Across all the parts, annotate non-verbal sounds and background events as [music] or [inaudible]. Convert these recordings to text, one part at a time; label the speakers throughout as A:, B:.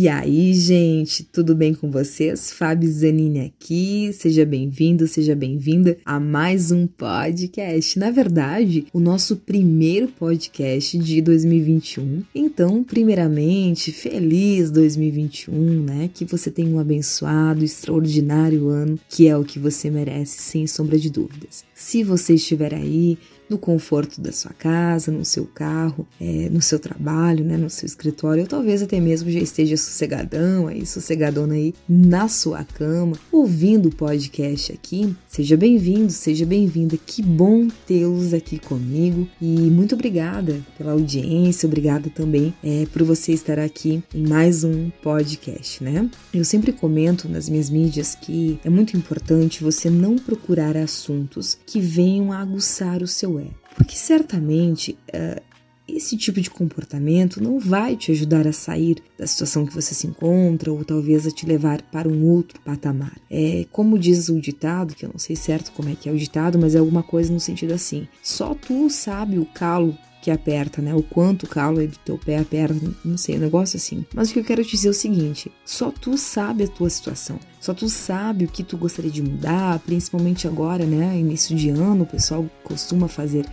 A: E aí, gente, tudo bem com vocês? Fábio Zanini aqui. Seja bem-vindo, seja bem-vinda a mais um podcast. Na verdade, o nosso primeiro podcast de 2021. Então, primeiramente, feliz 2021, né? Que você tenha um abençoado, extraordinário ano, que é o que você merece, sem sombra de dúvidas. Se você estiver aí no conforto da sua casa, no seu carro, é, no seu trabalho, né, no seu escritório, ou talvez até mesmo já esteja sossegadão aí, sossegadona aí na sua cama, ouvindo o podcast aqui. Seja bem-vindo, seja bem-vinda. Que bom tê-los aqui comigo e muito obrigada pela audiência, obrigada também é, por você estar aqui em mais um podcast, né? Eu sempre comento nas minhas mídias que é muito importante você não procurar assuntos que venham a aguçar o seu porque certamente uh, esse tipo de comportamento não vai te ajudar a sair da situação que você se encontra ou talvez a te levar para um outro patamar. É como diz o ditado, que eu não sei certo como é que é o ditado, mas é alguma coisa no sentido assim: só tu sabe o calo que aperta, né? O quanto calo aí do teu pé aperta, não sei, um negócio assim. Mas o que eu quero te dizer é o seguinte: só tu sabe a tua situação. Só tu sabe o que tu gostaria de mudar, principalmente agora, né? Início de ano, o pessoal costuma fazer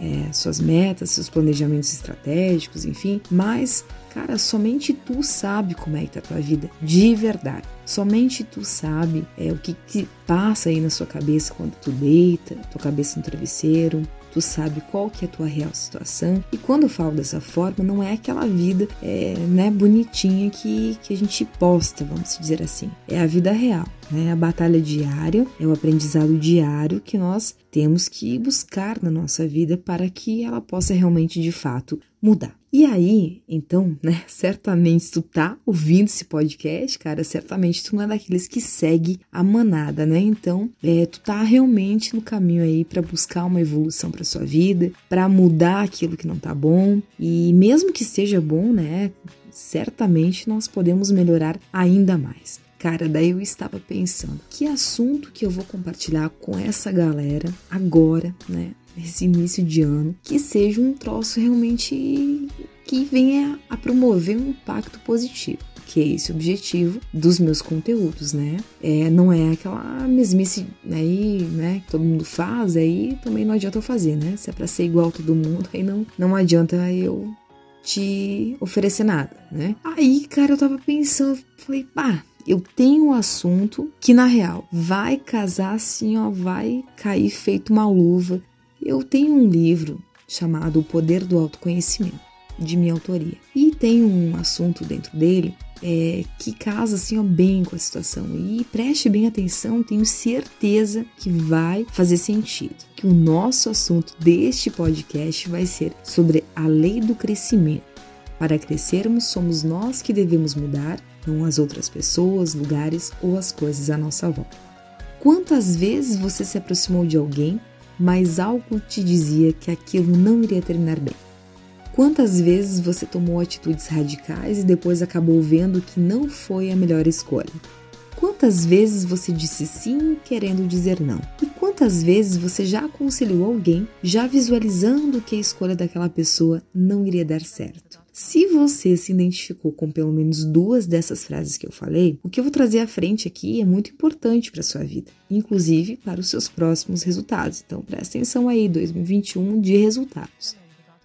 A: é, suas metas, seus planejamentos estratégicos, enfim. Mas, cara, somente tu sabe como é que tá a tua vida, de verdade. Somente tu sabe é, o que, que passa aí na sua cabeça quando tu deita, tua cabeça no travesseiro, tu sabe qual que é a tua real situação. E quando eu falo dessa forma, não é aquela vida é, né, bonitinha que, que a gente posta, vamos dizer assim. É a vida real, né? A batalha diária, é o aprendizado diário que nós temos que buscar na nossa vida para que ela possa realmente, de fato, mudar. E aí, então, né, [laughs] certamente tu tá ouvindo esse podcast, cara, certamente tu não é daqueles que segue a manada, né? Então, é, tu tá realmente no caminho aí para buscar uma evolução para sua vida, para mudar aquilo que não tá bom. E mesmo que seja bom, né, certamente nós podemos melhorar ainda mais. Cara, daí eu estava pensando, que assunto que eu vou compartilhar com essa galera agora, né? Nesse início de ano, que seja um troço realmente que venha a promover um impacto positivo que é esse o objetivo dos meus conteúdos, né? É, não é aquela mesmice aí, né, que todo mundo faz, aí também não adianta eu fazer, né? Se é pra ser igual todo mundo, aí não, não adianta eu te oferecer nada, né? Aí, cara, eu tava pensando, falei, pá, eu tenho um assunto que na real vai casar assim, ó, vai cair feito uma luva. Eu tenho um livro chamado O Poder do Autoconhecimento, de minha autoria. E tem um assunto dentro dele é, que casa assim ó, bem com a situação. E preste bem atenção, tenho certeza que vai fazer sentido. Que o nosso assunto deste podcast vai ser sobre a lei do crescimento. Para crescermos, somos nós que devemos mudar não as outras pessoas, lugares ou as coisas à nossa volta. Quantas vezes você se aproximou de alguém, mas algo te dizia que aquilo não iria terminar bem? Quantas vezes você tomou atitudes radicais e depois acabou vendo que não foi a melhor escolha? Quantas vezes você disse sim querendo dizer não? E quantas vezes você já aconselhou alguém já visualizando que a escolha daquela pessoa não iria dar certo? Se você se identificou com pelo menos duas dessas frases que eu falei, o que eu vou trazer à frente aqui é muito importante para sua vida, inclusive para os seus próximos resultados. Então presta atenção aí, 2021 de resultados.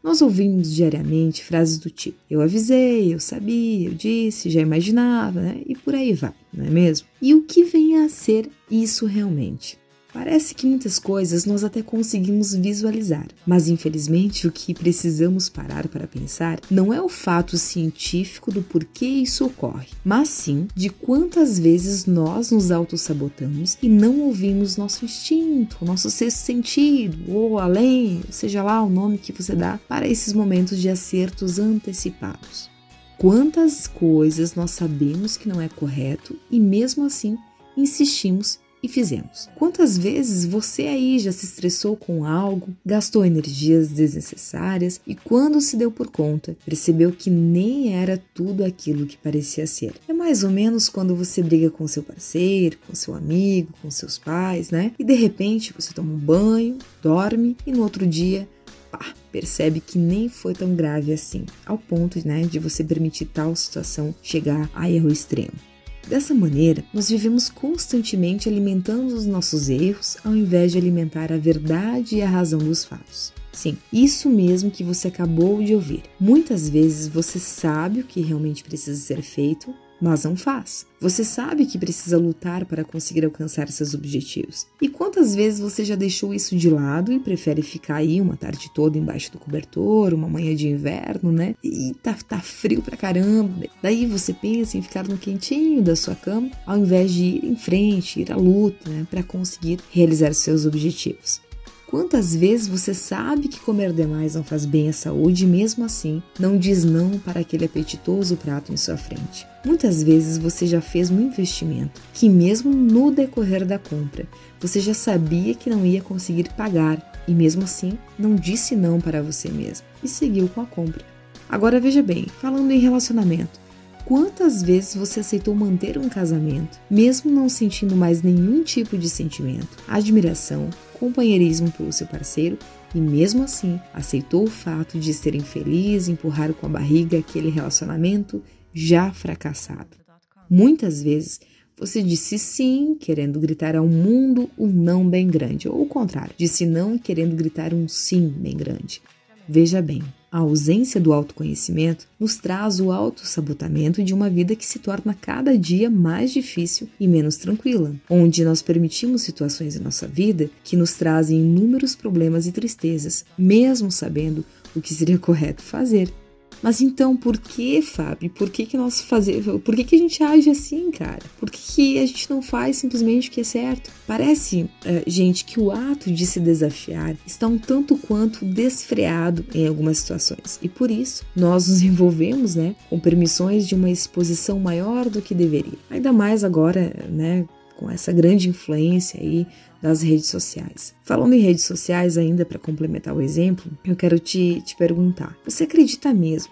A: Nós ouvimos diariamente frases do tipo: eu avisei, eu sabia, eu disse, já imaginava, né? E por aí vai, não é mesmo? E o que vem a ser isso realmente? Parece que muitas coisas nós até conseguimos visualizar, mas infelizmente o que precisamos parar para pensar não é o fato científico do porquê isso ocorre, mas sim de quantas vezes nós nos autossabotamos e não ouvimos nosso instinto, nosso sexto sentido, ou além, seja lá o nome que você dá para esses momentos de acertos antecipados. Quantas coisas nós sabemos que não é correto e mesmo assim insistimos e fizemos. Quantas vezes você aí já se estressou com algo, gastou energias desnecessárias e quando se deu por conta, percebeu que nem era tudo aquilo que parecia ser? É mais ou menos quando você briga com seu parceiro, com seu amigo, com seus pais, né? E de repente você toma um banho, dorme e no outro dia pá, percebe que nem foi tão grave assim, ao ponto né, de você permitir tal situação chegar a erro extremo. Dessa maneira, nós vivemos constantemente alimentando os nossos erros ao invés de alimentar a verdade e a razão dos fatos. Sim, isso mesmo que você acabou de ouvir. Muitas vezes você sabe o que realmente precisa ser feito, mas não faz. Você sabe que precisa lutar para conseguir alcançar seus objetivos. E quantas vezes você já deixou isso de lado e prefere ficar aí uma tarde toda embaixo do cobertor, uma manhã de inverno, né? E tá, tá frio pra caramba. Daí você pensa em ficar no quentinho da sua cama, ao invés de ir em frente, ir à luta, né? Para conseguir realizar seus objetivos. Quantas vezes você sabe que comer demais não faz bem à saúde e mesmo assim não diz não para aquele apetitoso prato em sua frente? Muitas vezes você já fez um investimento que, mesmo no decorrer da compra, você já sabia que não ia conseguir pagar e mesmo assim não disse não para você mesmo e seguiu com a compra. Agora veja bem, falando em relacionamento, Quantas vezes você aceitou manter um casamento, mesmo não sentindo mais nenhum tipo de sentimento, admiração, companheirismo pelo seu parceiro e mesmo assim aceitou o fato de ser infeliz empurrar com a barriga aquele relacionamento já fracassado? Muitas vezes você disse sim, querendo gritar ao mundo um não bem grande, ou o contrário, disse não querendo gritar um sim bem grande. Veja bem, a ausência do autoconhecimento nos traz o autossabotamento de uma vida que se torna cada dia mais difícil e menos tranquila, onde nós permitimos situações em nossa vida que nos trazem inúmeros problemas e tristezas, mesmo sabendo o que seria correto fazer. Mas então, por que, Fábio? Por que, que nós fazemos. Por que, que a gente age assim, cara? Por que, que a gente não faz simplesmente o que é certo? Parece, uh, gente, que o ato de se desafiar está um tanto quanto desfreado em algumas situações. E por isso, nós nos envolvemos, né, com permissões de uma exposição maior do que deveria. Ainda mais agora, né, com essa grande influência aí das redes sociais. Falando em redes sociais, ainda para complementar o exemplo, eu quero te, te perguntar: você acredita mesmo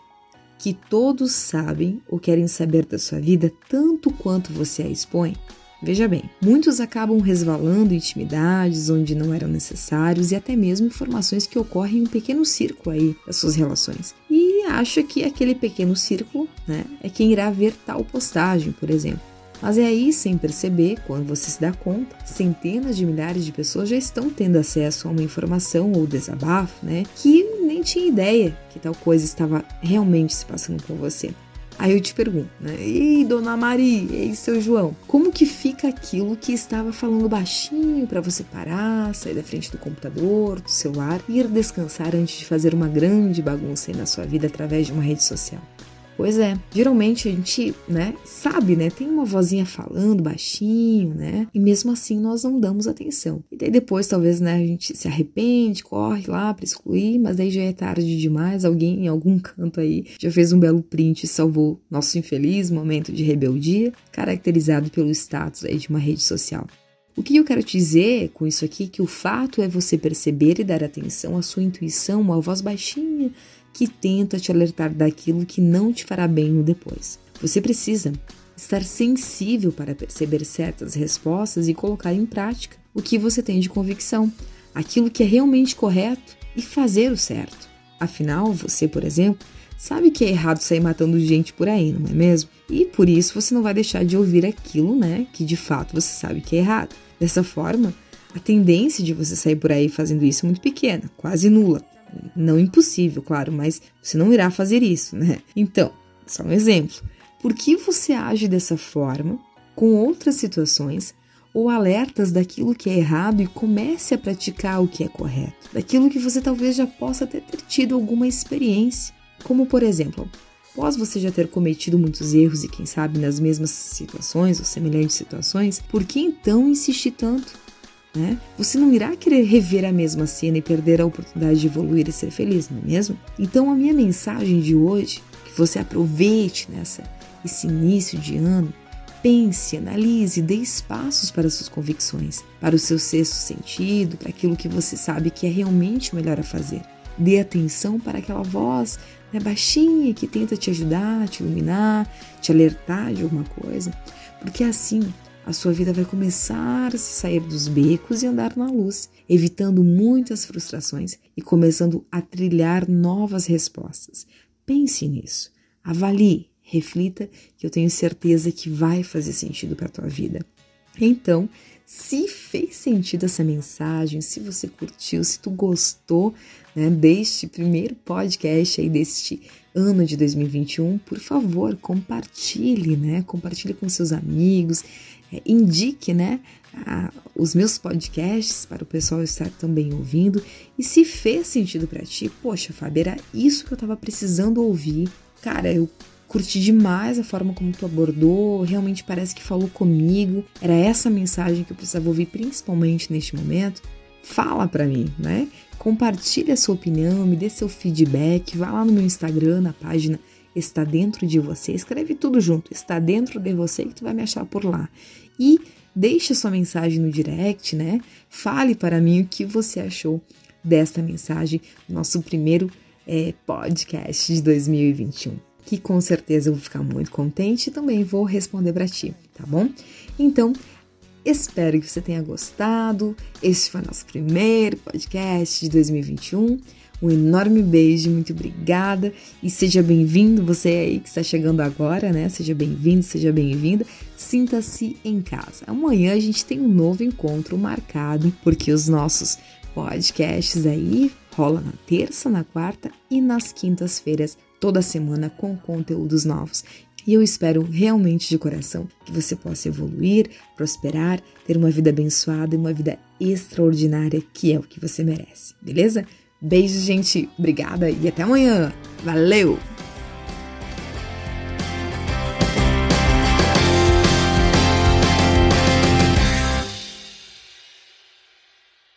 A: que todos sabem ou querem saber da sua vida tanto quanto você a expõe? Veja bem, muitos acabam resvalando intimidades onde não eram necessários e até mesmo informações que ocorrem em um pequeno círculo aí das suas relações. E acha que aquele pequeno círculo, né, é quem irá ver tal postagem, por exemplo. Mas é aí, sem perceber, quando você se dá conta, centenas de milhares de pessoas já estão tendo acesso a uma informação ou desabafo, né? Que nem tinha ideia que tal coisa estava realmente se passando com você. Aí eu te pergunto, né? Ei, dona Maria, ei, seu João, como que fica aquilo que estava falando baixinho para você parar, sair da frente do computador, do celular, ir descansar antes de fazer uma grande bagunça aí na sua vida através de uma rede social? Pois é, geralmente a gente, né, sabe, né, tem uma vozinha falando baixinho, né, e mesmo assim nós não damos atenção. E daí depois talvez, né, a gente se arrepende, corre lá para excluir, mas daí já é tarde demais, alguém em algum [laughs] canto aí já fez um belo print e salvou nosso infeliz momento de rebeldia, caracterizado pelo status aí de uma rede social. O que eu quero te dizer com isso aqui é que o fato é você perceber e dar atenção à sua intuição, uma voz baixinha que tenta te alertar daquilo que não te fará bem no depois. Você precisa estar sensível para perceber certas respostas e colocar em prática o que você tem de convicção, aquilo que é realmente correto e fazer o certo. Afinal, você, por exemplo, sabe que é errado sair matando gente por aí, não é mesmo? E por isso você não vai deixar de ouvir aquilo, né, que de fato você sabe que é errado. Dessa forma, a tendência de você sair por aí fazendo isso é muito pequena, quase nula. Não impossível, claro, mas você não irá fazer isso, né? Então, só um exemplo. Por que você age dessa forma com outras situações ou alertas daquilo que é errado e comece a praticar o que é correto? Daquilo que você talvez já possa até ter tido alguma experiência. Como, por exemplo, após você já ter cometido muitos erros e, quem sabe, nas mesmas situações ou semelhantes situações, por que então insistir tanto? Né? Você não irá querer rever a mesma cena e perder a oportunidade de evoluir e ser feliz, não é mesmo? Então a minha mensagem de hoje, que você aproveite nessa esse início de ano, pense, analise, dê espaços para suas convicções, para o seu sexto sentido, para aquilo que você sabe que é realmente melhor a fazer. Dê atenção para aquela voz né, baixinha que tenta te ajudar, te iluminar, te alertar de alguma coisa, porque assim a sua vida vai começar a se sair dos becos e andar na luz, evitando muitas frustrações e começando a trilhar novas respostas. Pense nisso, avalie, reflita, que eu tenho certeza que vai fazer sentido para a tua vida. Então, se fez sentido essa mensagem, se você curtiu, se tu gostou né, deste primeiro podcast aí deste ano de 2021, por favor, compartilhe, né? Compartilhe com seus amigos, indique, né? A, os meus podcasts para o pessoal estar também ouvindo. E se fez sentido para ti, poxa, Fábio, era isso que eu estava precisando ouvir. Cara, eu Curti demais a forma como tu abordou, realmente parece que falou comigo. Era essa mensagem que eu precisava ouvir principalmente neste momento. Fala para mim, né? Compartilhe a sua opinião, me dê seu feedback, vá lá no meu Instagram, na página Está Dentro de Você, escreve tudo junto, está dentro de você que tu vai me achar por lá. E deixe sua mensagem no direct, né? Fale para mim o que você achou desta mensagem, nosso primeiro é, podcast de 2021 que com certeza eu vou ficar muito contente e também vou responder para ti, tá bom? Então, espero que você tenha gostado. Este foi nosso primeiro podcast de 2021. Um enorme beijo, muito obrigada e seja bem-vindo, você aí que está chegando agora, né? Seja bem-vindo, seja bem-vinda. Sinta-se em casa. Amanhã a gente tem um novo encontro marcado, porque os nossos podcasts aí rola na terça, na quarta e nas quintas-feiras toda semana com conteúdos novos. E eu espero realmente de coração que você possa evoluir, prosperar, ter uma vida abençoada e uma vida extraordinária, que é o que você merece, beleza? Beijo, gente. Obrigada e até amanhã. Valeu!